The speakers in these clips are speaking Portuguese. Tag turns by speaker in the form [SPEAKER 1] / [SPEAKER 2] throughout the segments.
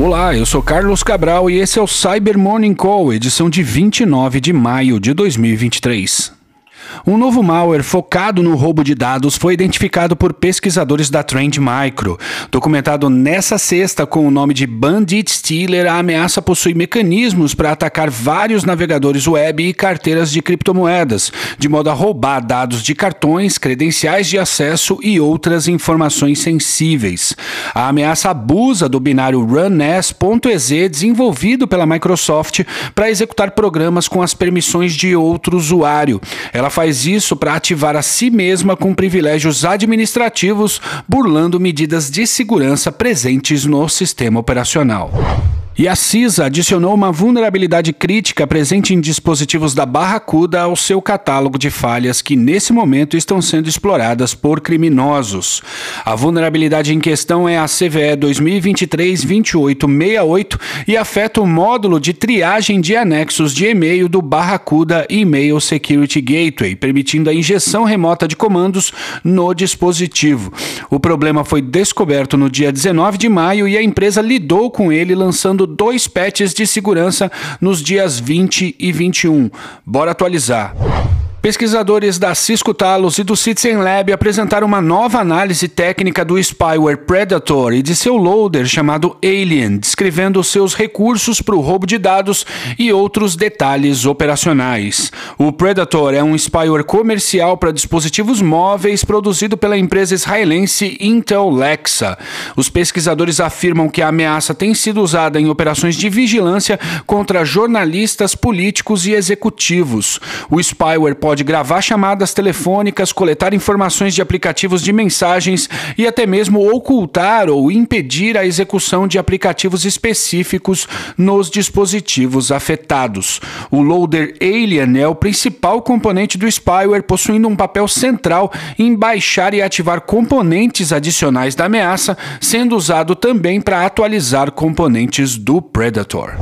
[SPEAKER 1] Olá, eu sou Carlos Cabral e esse é o Cyber Morning Call, edição de 29 de maio de 2023. Um novo malware focado no roubo de dados foi identificado por pesquisadores da Trend Micro. Documentado nessa sexta com o nome de Bandit Stealer, a ameaça possui mecanismos para atacar vários navegadores web e carteiras de criptomoedas, de modo a roubar dados de cartões, credenciais de acesso e outras informações sensíveis. A ameaça abusa do binário runs.ez desenvolvido pela Microsoft para executar programas com as permissões de outro usuário. Ela faz isso para ativar a si mesma com privilégios administrativos, burlando medidas de segurança presentes no sistema operacional. E a CISA adicionou uma vulnerabilidade crítica presente em dispositivos da Barracuda ao seu catálogo de falhas que, nesse momento, estão sendo exploradas por criminosos. A vulnerabilidade em questão é a CVE 2023-2868 e afeta o módulo de triagem de anexos de e-mail do Barracuda Email Security Gateway, permitindo a injeção remota de comandos no dispositivo. O problema foi descoberto no dia 19 de maio e a empresa lidou com ele lançando dois patches de segurança nos dias 20 e 21. Bora atualizar. Pesquisadores da Cisco Talos e do Citizen Lab apresentaram uma nova análise técnica do spyware Predator e de seu loader chamado Alien, descrevendo seus recursos para o roubo de dados e outros detalhes operacionais. O Predator é um spyware comercial para dispositivos móveis produzido pela empresa israelense Intel Lexa. Os pesquisadores afirmam que a ameaça tem sido usada em operações de vigilância contra jornalistas, políticos e executivos. O spyware pode gravar chamadas telefônicas, coletar informações de aplicativos de mensagens e até mesmo ocultar ou impedir a execução de aplicativos específicos nos dispositivos afetados. O loader Alien é o principal componente do spyware, possuindo um papel central em baixar e ativar componentes adicionais da ameaça, sendo usado também para atualizar componentes do Predator.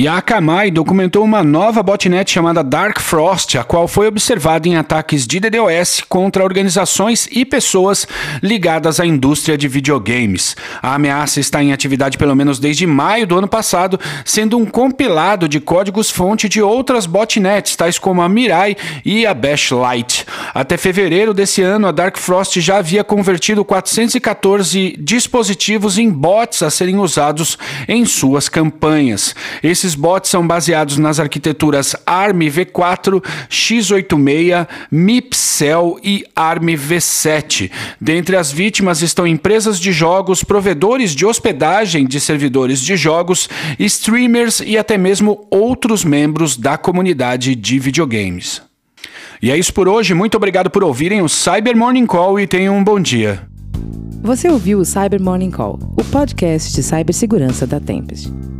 [SPEAKER 1] E a Akamai documentou uma nova botnet chamada Dark Frost, a qual foi observada em ataques de DDoS contra organizações e pessoas ligadas à indústria de videogames. A ameaça está em atividade pelo menos desde maio do ano passado, sendo um compilado de códigos-fonte de outras botnets, tais como a Mirai e a Bashlight. Até fevereiro desse ano, a Dark Frost já havia convertido 414 dispositivos em bots a serem usados em suas campanhas. Esses bots são baseados nas arquiteturas ARM V4, x86, MIPCell e ARM V7. Dentre as vítimas estão empresas de jogos, provedores de hospedagem de servidores de jogos, streamers e até mesmo outros membros da comunidade de videogames. E é isso por hoje. Muito obrigado por ouvirem o Cyber Morning Call e tenham um bom dia.
[SPEAKER 2] Você ouviu o Cyber Morning Call, o podcast de cibersegurança da Tempest.